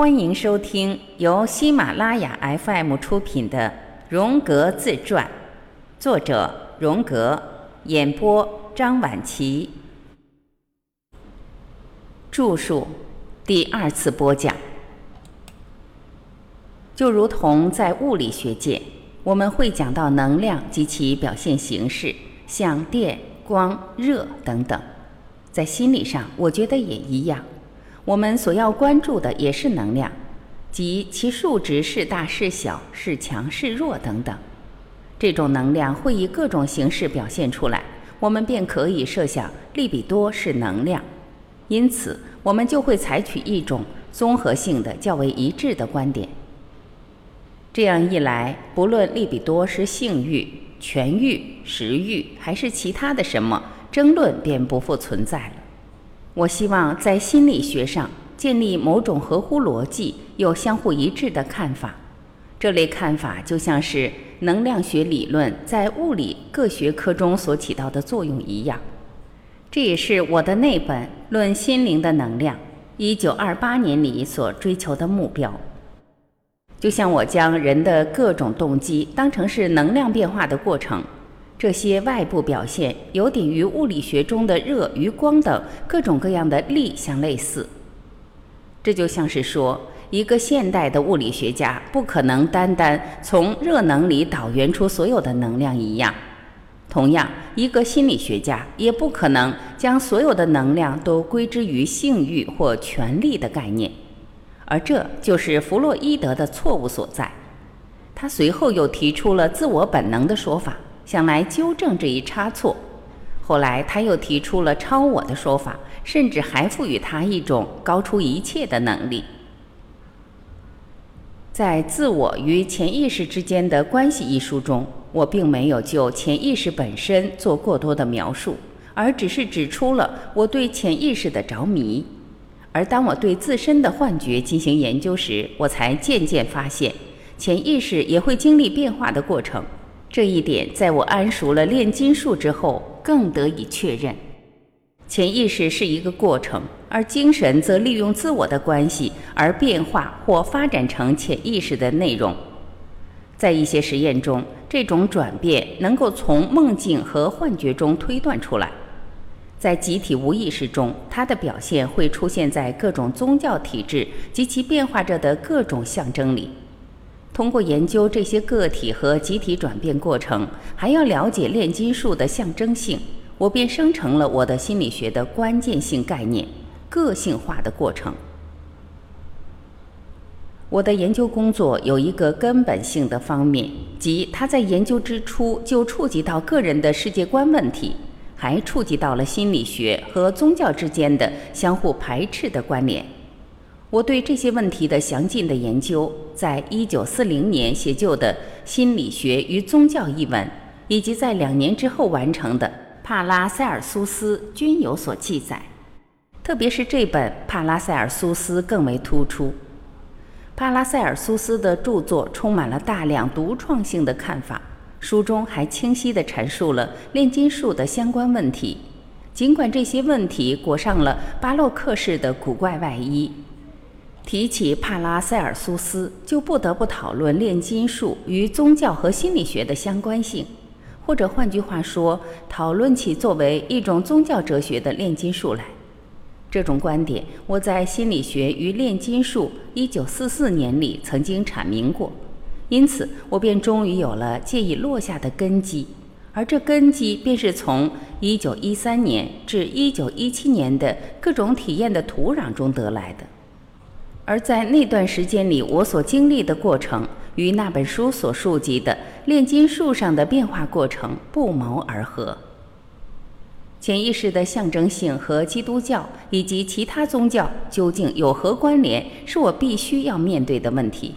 欢迎收听由喜马拉雅 FM 出品的《荣格自传》，作者荣格，演播张晚琪，著述第二次播讲。就如同在物理学界，我们会讲到能量及其表现形式，像电、光、热等等，在心理上，我觉得也一样。我们所要关注的也是能量，即其数值是大是小、是强是弱等等。这种能量会以各种形式表现出来，我们便可以设想利比多是能量。因此，我们就会采取一种综合性的、较为一致的观点。这样一来，不论利比多是性欲、权欲、食欲，还是其他的什么，争论便不复存在了。我希望在心理学上建立某种合乎逻辑又相互一致的看法。这类看法就像是能量学理论在物理各学科中所起到的作用一样。这也是我的那本《论心灵的能量》一九二八年里所追求的目标。就像我将人的各种动机当成是能量变化的过程。这些外部表现有点与物理学中的热与光等各种各样的力相类似。这就像是说，一个现代的物理学家不可能单单从热能里导源出所有的能量一样。同样，一个心理学家也不可能将所有的能量都归之于性欲或权力的概念。而这就是弗洛伊德的错误所在。他随后又提出了自我本能的说法。想来纠正这一差错，后来他又提出了超我的说法，甚至还赋予他一种高出一切的能力。在《自我与潜意识之间的关系》一书中，我并没有就潜意识本身做过多的描述，而只是指出了我对潜意识的着迷。而当我对自身的幻觉进行研究时，我才渐渐发现，潜意识也会经历变化的过程。这一点在我谙熟了炼金术之后，更得以确认。潜意识是一个过程，而精神则利用自我的关系而变化或发展成潜意识的内容。在一些实验中，这种转变能够从梦境和幻觉中推断出来。在集体无意识中，它的表现会出现在各种宗教体制及其变化着的各种象征里。通过研究这些个体和集体转变过程，还要了解炼金术的象征性，我便生成了我的心理学的关键性概念——个性化的过程。我的研究工作有一个根本性的方面，即它在研究之初就触及到个人的世界观问题，还触及到了心理学和宗教之间的相互排斥的关联。我对这些问题的详尽的研究，在一九四零年写就的《心理学与宗教》一文，以及在两年之后完成的《帕拉塞尔苏斯》均有所记载。特别是这本《帕拉塞尔苏斯》更为突出。帕拉塞尔苏斯的著作充满了大量独创性的看法，书中还清晰地阐述了炼金术的相关问题，尽管这些问题裹上了巴洛克式的古怪外衣。提起帕拉塞尔苏斯，就不得不讨论炼金术与宗教和心理学的相关性，或者换句话说，讨论起作为一种宗教哲学的炼金术来。这种观点，我在《心理学与炼金术》1944年里曾经阐明过，因此我便终于有了借以落下的根基，而这根基便是从1913年至1917年的各种体验的土壤中得来的。而在那段时间里，我所经历的过程与那本书所述及的炼金术上的变化过程不谋而合。潜意识的象征性和基督教以及其他宗教究竟有何关联，是我必须要面对的问题。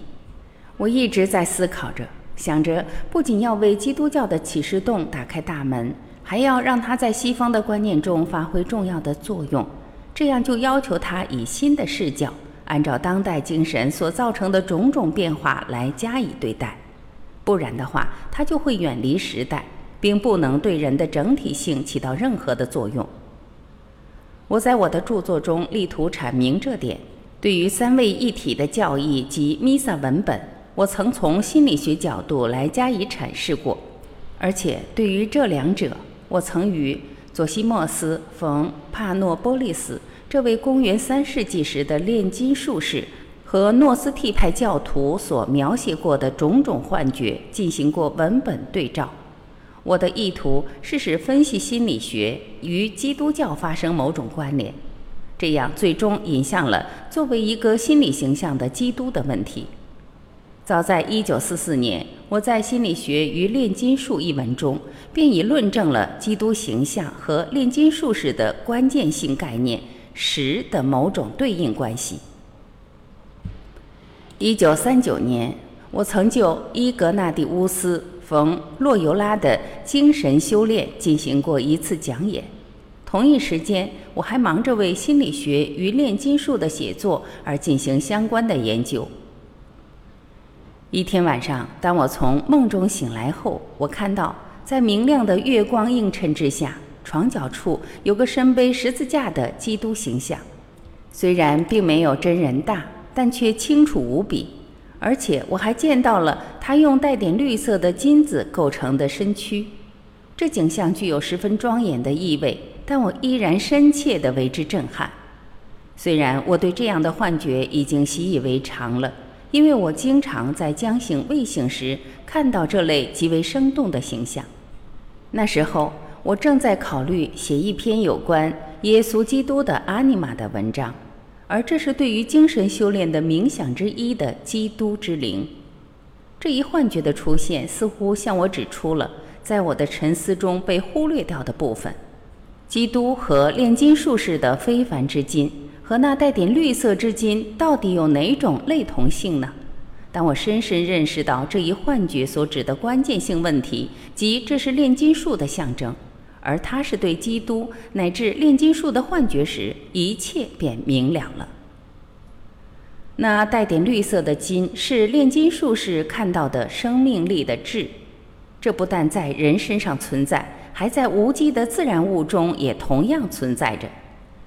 我一直在思考着，想着不仅要为基督教的启示洞打开大门，还要让它在西方的观念中发挥重要的作用，这样就要求它以新的视角。按照当代精神所造成的种种变化来加以对待，不然的话，它就会远离时代，并不能对人的整体性起到任何的作用。我在我的著作中力图阐明这点，对于三位一体的教义及弥撒文本，我曾从心理学角度来加以阐释过，而且对于这两者，我曾与佐西莫斯·冯·帕诺波利斯这位公元三世纪时的炼金术士和诺斯替派教徒所描写过的种种幻觉进行过文本对照。我的意图是使分析心理学与基督教发生某种关联，这样最终引向了作为一个心理形象的基督的问题。早在一九四四年，我在《心理学与炼金术》一文中，便已论证了基督形象和炼金术士的关键性概念“实”的某种对应关系。一九三九年，我曾就伊格纳蒂乌斯·冯·洛尤拉的精神修炼进行过一次讲演。同一时间，我还忙着为《心理学与炼金术》的写作而进行相关的研究。一天晚上，当我从梦中醒来后，我看到在明亮的月光映衬之下，床角处有个身背十字架的基督形象。虽然并没有真人大，但却清楚无比。而且我还见到了他用带点绿色的金子构成的身躯。这景象具有十分庄严的意味，但我依然深切地为之震撼。虽然我对这样的幻觉已经习以为常了。因为我经常在将醒未醒时看到这类极为生动的形象。那时候，我正在考虑写一篇有关耶稣基督的阿尼玛的文章，而这是对于精神修炼的冥想之一的基督之灵。这一幻觉的出现，似乎向我指出了在我的沉思中被忽略掉的部分：基督和炼金术士的非凡之金。和那带点绿色之金到底有哪种类同性呢？当我深深认识到这一幻觉所指的关键性问题，即这是炼金术的象征，而它是对基督乃至炼金术的幻觉时，一切便明了了。那带点绿色的金是炼金术士看到的生命力的质，这不但在人身上存在，还在无机的自然物中也同样存在着。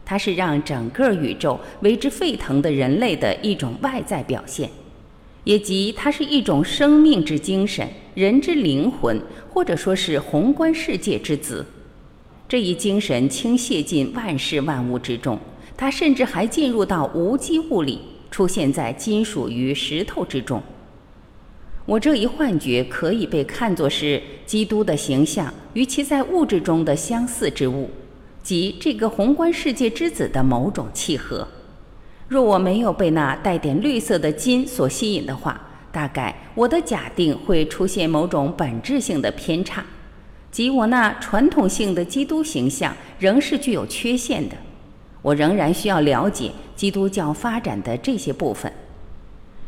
它是让整个宇宙为之沸腾的人类的一种外在表现，也即它是一种生命之精神、人之灵魂，或者说是宏观世界之子。这一精神倾泻进万事万物之中，它甚至还进入到无机物里，出现在金属与石头之中。我这一幻觉可以被看作是基督的形象与其在物质中的相似之物。即这个宏观世界之子的某种契合。若我没有被那带点绿色的金所吸引的话，大概我的假定会出现某种本质性的偏差，即我那传统性的基督形象仍是具有缺陷的。我仍然需要了解基督教发展的这些部分。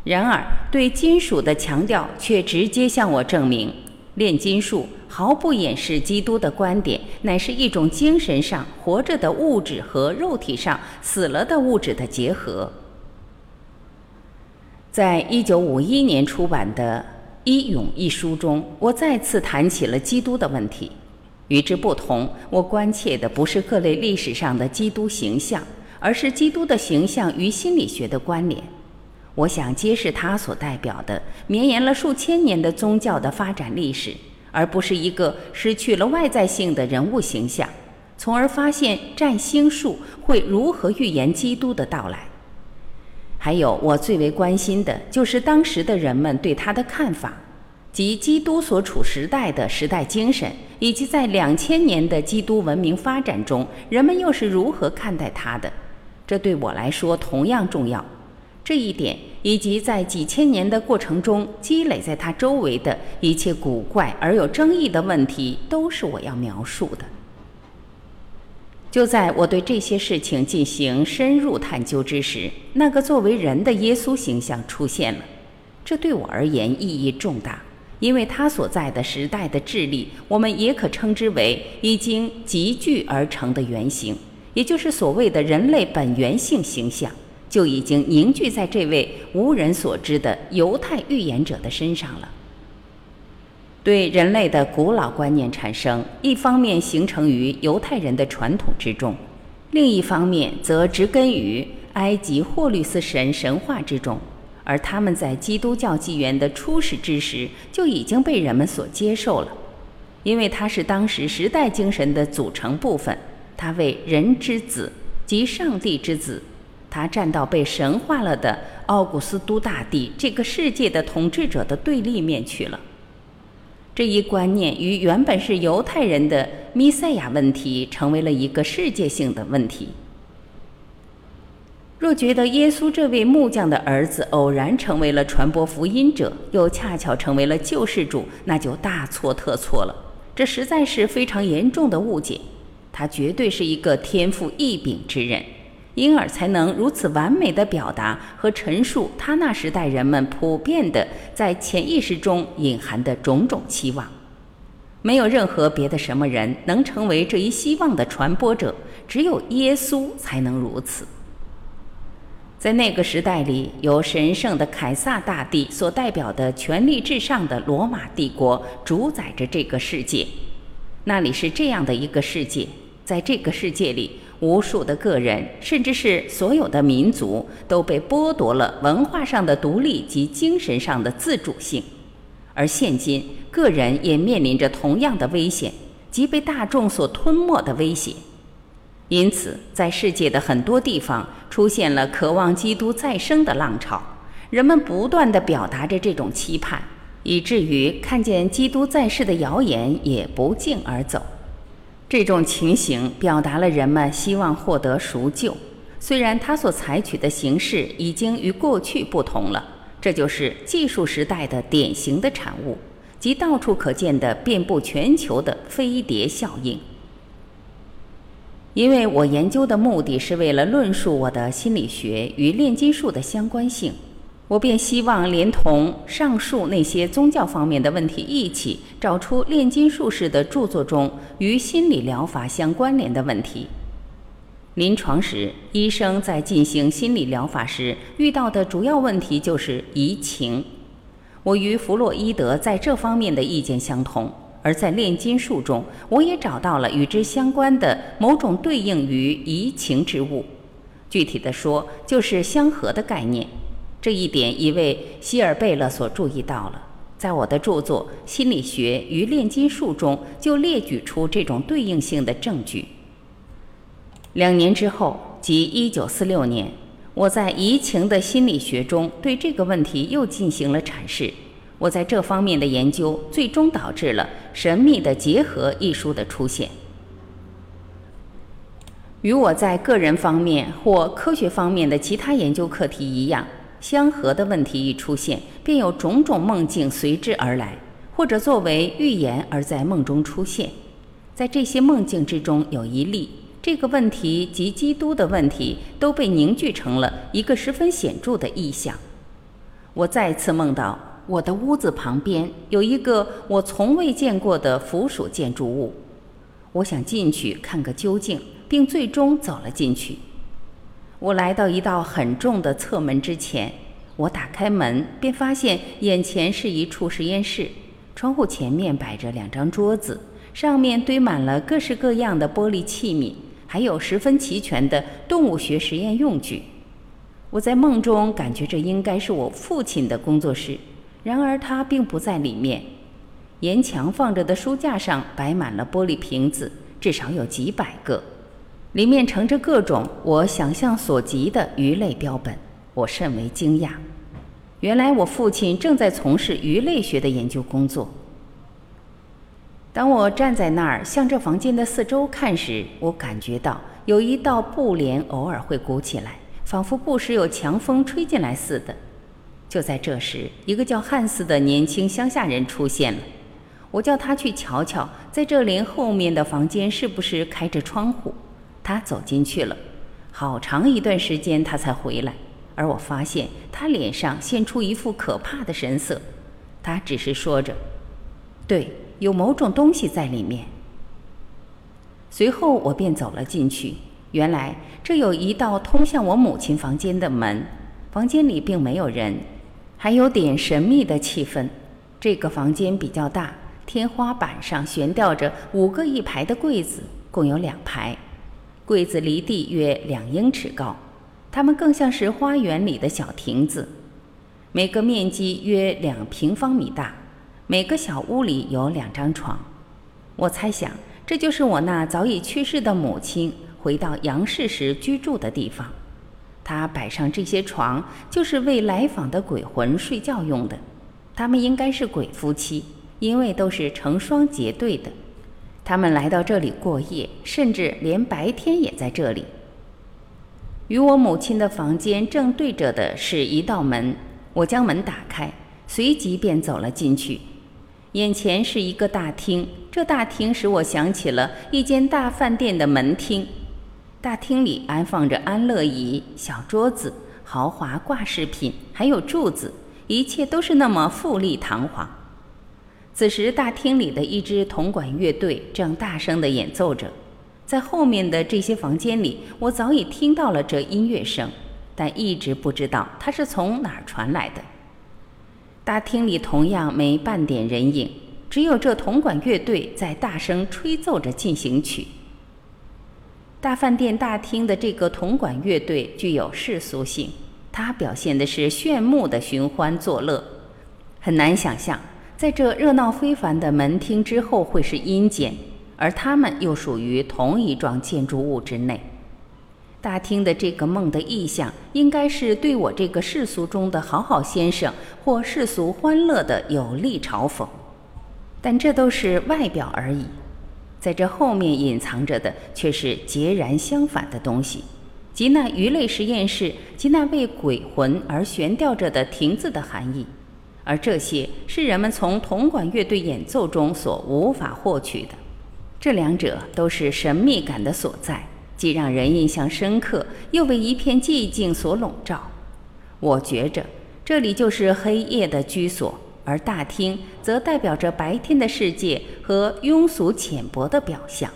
然而，对金属的强调却直接向我证明。炼金术毫不掩饰基督的观点，乃是一种精神上活着的物质和肉体上死了的物质的结合。在一九五一年出版的《一勇》一书中，我再次谈起了基督的问题。与之不同，我关切的不是各类历史上的基督形象，而是基督的形象与心理学的关联。我想揭示它所代表的绵延了数千年的宗教的发展历史，而不是一个失去了外在性的人物形象，从而发现占星术会如何预言基督的到来。还有，我最为关心的就是当时的人们对他的看法，即基督所处时代的时代精神，以及在两千年的基督文明发展中，人们又是如何看待他的。这对我来说同样重要。这一点，以及在几千年的过程中积累在他周围的一切古怪而有争议的问题，都是我要描述的。就在我对这些事情进行深入探究之时，那个作为人的耶稣形象出现了。这对我而言意义重大，因为他所在的时代的智力，我们也可称之为已经集聚而成的原型，也就是所谓的人类本源性形象。就已经凝聚在这位无人所知的犹太预言者的身上了。对人类的古老观念产生，一方面形成于犹太人的传统之中，另一方面则植根于埃及霍律斯神神话之中，而他们在基督教纪元的初始之时就已经被人们所接受了，因为它是当时时代精神的组成部分。他为人之子及上帝之子，他站到被神化了的奥古斯都大帝这个世界的统治者的对立面去了。这一观念与原本是犹太人的弥赛亚问题，成为了一个世界性的问题。若觉得耶稣这位木匠的儿子偶然成为了传播福音者，又恰巧成为了救世主，那就大错特错了。这实在是非常严重的误解。他绝对是一个天赋异禀之人，因而才能如此完美的表达和陈述他那时代人们普遍的在潜意识中隐含的种种期望。没有任何别的什么人能成为这一希望的传播者，只有耶稣才能如此。在那个时代里，由神圣的凯撒大帝所代表的权力至上的罗马帝国主宰着这个世界。那里是这样的一个世界，在这个世界里，无数的个人，甚至是所有的民族，都被剥夺了文化上的独立及精神上的自主性。而现今，个人也面临着同样的危险，即被大众所吞没的威胁。因此，在世界的很多地方出现了渴望基督再生的浪潮，人们不断地表达着这种期盼，以至于看见基督在世的谣言也不胫而走。这种情形表达了人们希望获得赎救，虽然他所采取的形式已经与过去不同了。这就是技术时代的典型的产物，即到处可见的遍布全球的飞碟效应。因为我研究的目的是为了论述我的心理学与炼金术的相关性，我便希望连同上述那些宗教方面的问题一起，找出炼金术士的著作中与心理疗法相关联的问题。临床时，医生在进行心理疗法时遇到的主要问题就是移情。我与弗洛伊德在这方面的意见相同。而在炼金术中，我也找到了与之相关的某种对应于移情之物。具体的说，就是相合的概念。这一点已为希尔贝勒所注意到了。在我的著作《心理学与炼金术》中，就列举出这种对应性的证据。两年之后，即1946年，我在移情的心理学中对这个问题又进行了阐释。我在这方面的研究，最终导致了《神秘的结合》一书的出现。与我在个人方面或科学方面的其他研究课题一样，相合的问题一出现，便有种种梦境随之而来，或者作为预言而在梦中出现。在这些梦境之中，有一例，这个问题及基督的问题都被凝聚成了一个十分显著的意象。我再次梦到。我的屋子旁边有一个我从未见过的附属建筑物，我想进去看个究竟，并最终走了进去。我来到一道很重的侧门之前，我打开门，便发现眼前是一处实验室，窗户前面摆着两张桌子，上面堆满了各式各样的玻璃器皿，还有十分齐全的动物学实验用具。我在梦中感觉这应该是我父亲的工作室。然而他并不在里面。沿墙放着的书架上摆满了玻璃瓶子，至少有几百个，里面盛着各种我想象所及的鱼类标本。我甚为惊讶，原来我父亲正在从事鱼类学的研究工作。当我站在那儿向这房间的四周看时，我感觉到有一道布帘偶尔会鼓起来，仿佛不时有强风吹进来似的。就在这时，一个叫汉斯的年轻乡下人出现了。我叫他去瞧瞧，在这帘后面的房间是不是开着窗户。他走进去了，好长一段时间他才回来。而我发现他脸上现出一副可怕的神色。他只是说着：“对，有某种东西在里面。”随后我便走了进去。原来这有一道通向我母亲房间的门，房间里并没有人。还有点神秘的气氛。这个房间比较大，天花板上悬吊着五个一排的柜子，共有两排。柜子离地约两英尺高。它们更像是花园里的小亭子，每个面积约两平方米大，每个小屋里有两张床。我猜想，这就是我那早已去世的母亲回到杨氏时居住的地方。她摆上这些床，就是为来访的鬼魂睡觉用的。他们应该是鬼夫妻，因为都是成双结对的。他们来到这里过夜，甚至连白天也在这里。与我母亲的房间正对着的是一道门，我将门打开，随即便走了进去。眼前是一个大厅，这大厅使我想起了一间大饭店的门厅。大厅里安放着安乐椅、小桌子、豪华挂饰品，还有柱子，一切都是那么富丽堂皇。此时，大厅里的一支铜管乐队正大声地演奏着。在后面的这些房间里，我早已听到了这音乐声，但一直不知道它是从哪儿传来的。大厅里同样没半点人影，只有这铜管乐队在大声吹奏着进行曲。大饭店大厅的这个铜管乐队具有世俗性，它表现的是炫目的寻欢作乐，很难想象在这热闹非凡的门厅之后会是阴间。而他们又属于同一幢建筑物之内。大厅的这个梦的意象，应该是对我这个世俗中的好好先生或世俗欢乐的有力嘲讽。但这都是外表而已，在这后面隐藏着的却是截然相反的东西，即那鱼类实验室及那为鬼魂而悬吊着的亭子的含义。而这些是人们从铜管乐队演奏中所无法获取的。这两者都是神秘感的所在，既让人印象深刻，又为一片寂静所笼罩。我觉着这里就是黑夜的居所，而大厅则代表着白天的世界和庸俗浅薄的表象。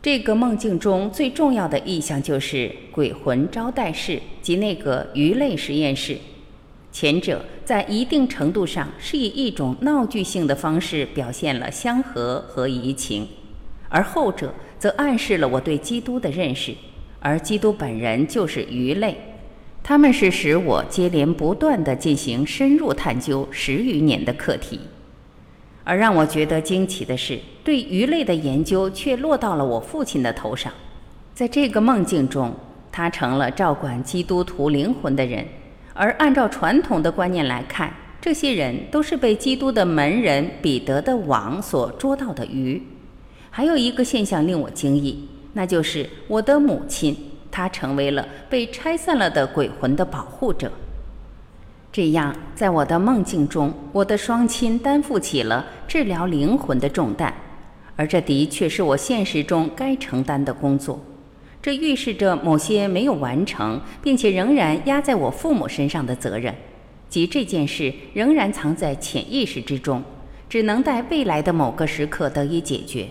这个梦境中最重要的意象就是鬼魂招待室及那个鱼类实验室。前者在一定程度上是以一种闹剧性的方式表现了相合和移情，而后者则暗示了我对基督的认识，而基督本人就是鱼类，他们是使我接连不断地进行深入探究十余年的课题。而让我觉得惊奇的是，对鱼类的研究却落到了我父亲的头上，在这个梦境中，他成了照管基督徒灵魂的人。而按照传统的观念来看，这些人都是被基督的门人彼得的网所捉到的鱼。还有一个现象令我惊异，那就是我的母亲，她成为了被拆散了的鬼魂的保护者。这样，在我的梦境中，我的双亲担负起了治疗灵魂的重担，而这的确是我现实中该承担的工作。这预示着某些没有完成，并且仍然压在我父母身上的责任，即这件事仍然藏在潜意识之中，只能待未来的某个时刻得以解决。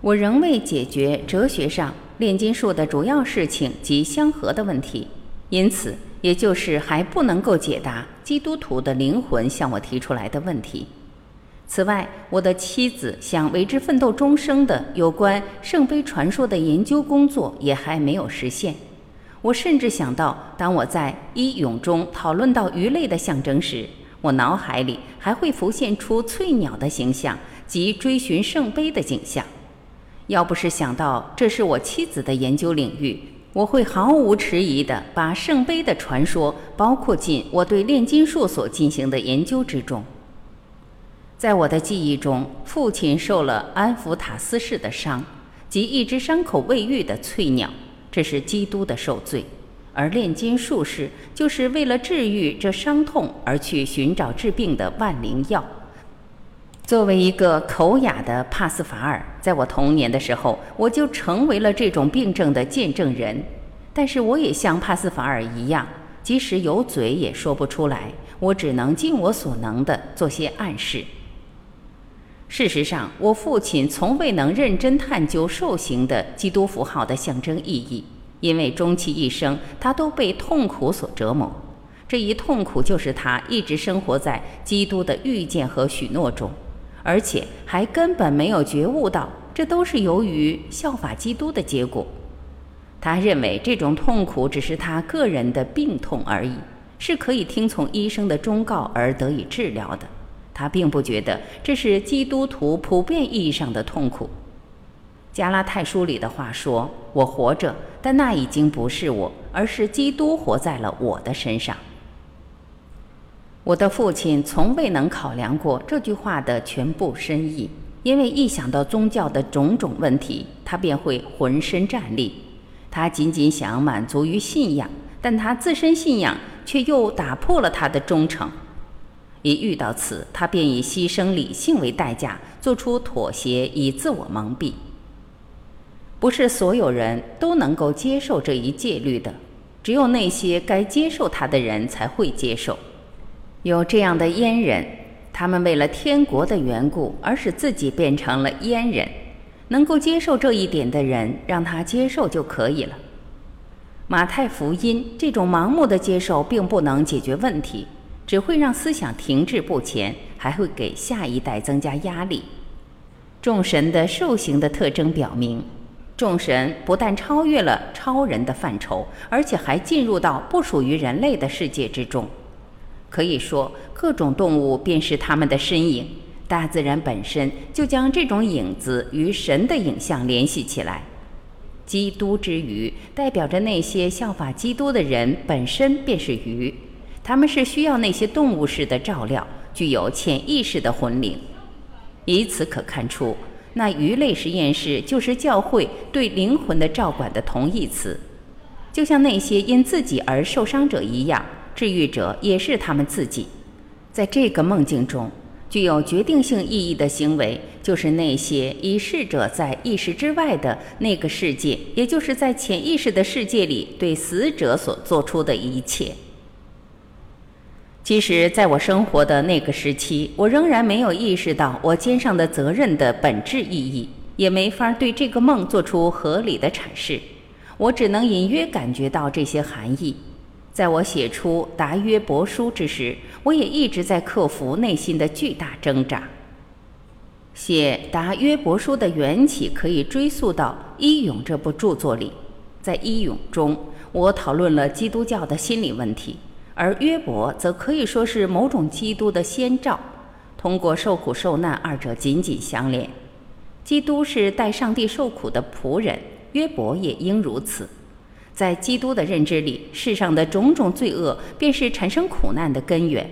我仍未解决哲学上炼金术的主要事情及相合的问题，因此，也就是还不能够解答基督徒的灵魂向我提出来的问题。此外，我的妻子想为之奋斗终生的有关圣杯传说的研究工作也还没有实现。我甚至想到，当我在一咏中讨论到鱼类的象征时，我脑海里还会浮现出翠鸟的形象及追寻圣杯的景象。要不是想到这是我妻子的研究领域，我会毫无迟疑地把圣杯的传说包括进我对炼金术所进行的研究之中。在我的记忆中，父亲受了安福塔斯式的伤，即一只伤口未愈的翠鸟，这是基督的受罪；而炼金术士就是为了治愈这伤痛而去寻找治病的万灵药。作为一个口哑的帕斯法尔，在我童年的时候，我就成为了这种病症的见证人。但是我也像帕斯法尔一样，即使有嘴也说不出来，我只能尽我所能的做些暗示。事实上，我父亲从未能认真探究受刑的基督符号的象征意义，因为终其一生，他都被痛苦所折磨。这一痛苦就是他一直生活在基督的预见和许诺中，而且还根本没有觉悟到这都是由于效法基督的结果。他认为这种痛苦只是他个人的病痛而已，是可以听从医生的忠告而得以治疗的。他并不觉得这是基督徒普遍意义上的痛苦。加拉太书里的话说：“我活着，但那已经不是我，而是基督活在了我的身上。”我的父亲从未能考量过这句话的全部深意，因为一想到宗教的种种问题，他便会浑身战栗。他仅仅想满足于信仰，但他自身信仰却又打破了他的忠诚。一遇到此，他便以牺牲理性为代价，做出妥协，以自我蒙蔽。不是所有人都能够接受这一戒律的，只有那些该接受它的人才会接受。有这样的阉人，他们为了天国的缘故，而使自己变成了阉人。能够接受这一点的人，让他接受就可以了。马太福音这种盲目的接受，并不能解决问题，只会让思想停滞不前，还会给下一代增加压力。众神的兽形的特征表明，众神不但超越了超人的范畴，而且还进入到不属于人类的世界之中。可以说，各种动物便是他们的身影。大自然本身就将这种影子与神的影像联系起来。基督之鱼代表着那些效法基督的人本身便是鱼，他们是需要那些动物式的照料，具有潜意识的魂灵。以此可看出，那鱼类实验室就是教会对灵魂的照管的同义词。就像那些因自己而受伤者一样，治愈者也是他们自己。在这个梦境中。具有决定性意义的行为，就是那些以逝者在意识之外的那个世界，也就是在潜意识的世界里对死者所做出的一切。其实，在我生活的那个时期，我仍然没有意识到我肩上的责任的本质意义，也没法对这个梦做出合理的阐释。我只能隐约感觉到这些含义。在我写出《达约伯书》之时，我也一直在克服内心的巨大挣扎。写《达约伯书》的缘起可以追溯到《伊勇》这部著作里。在《伊勇》中，我讨论了基督教的心理问题，而约伯则可以说是某种基督的先兆，通过受苦受难，二者紧紧相连。基督是代上帝受苦的仆人，约伯也应如此。在基督的认知里，世上的种种罪恶便是产生苦难的根源，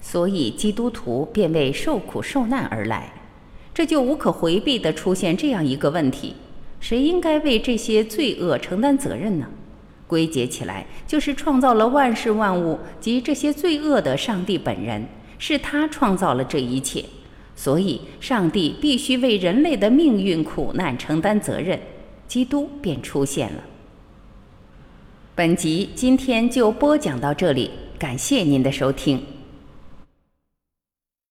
所以基督徒便为受苦受难而来。这就无可回避地出现这样一个问题：谁应该为这些罪恶承担责任呢？归结起来，就是创造了万事万物及这些罪恶的上帝本人，是他创造了这一切，所以上帝必须为人类的命运苦难承担责任。基督便出现了。本集今天就播讲到这里，感谢您的收听。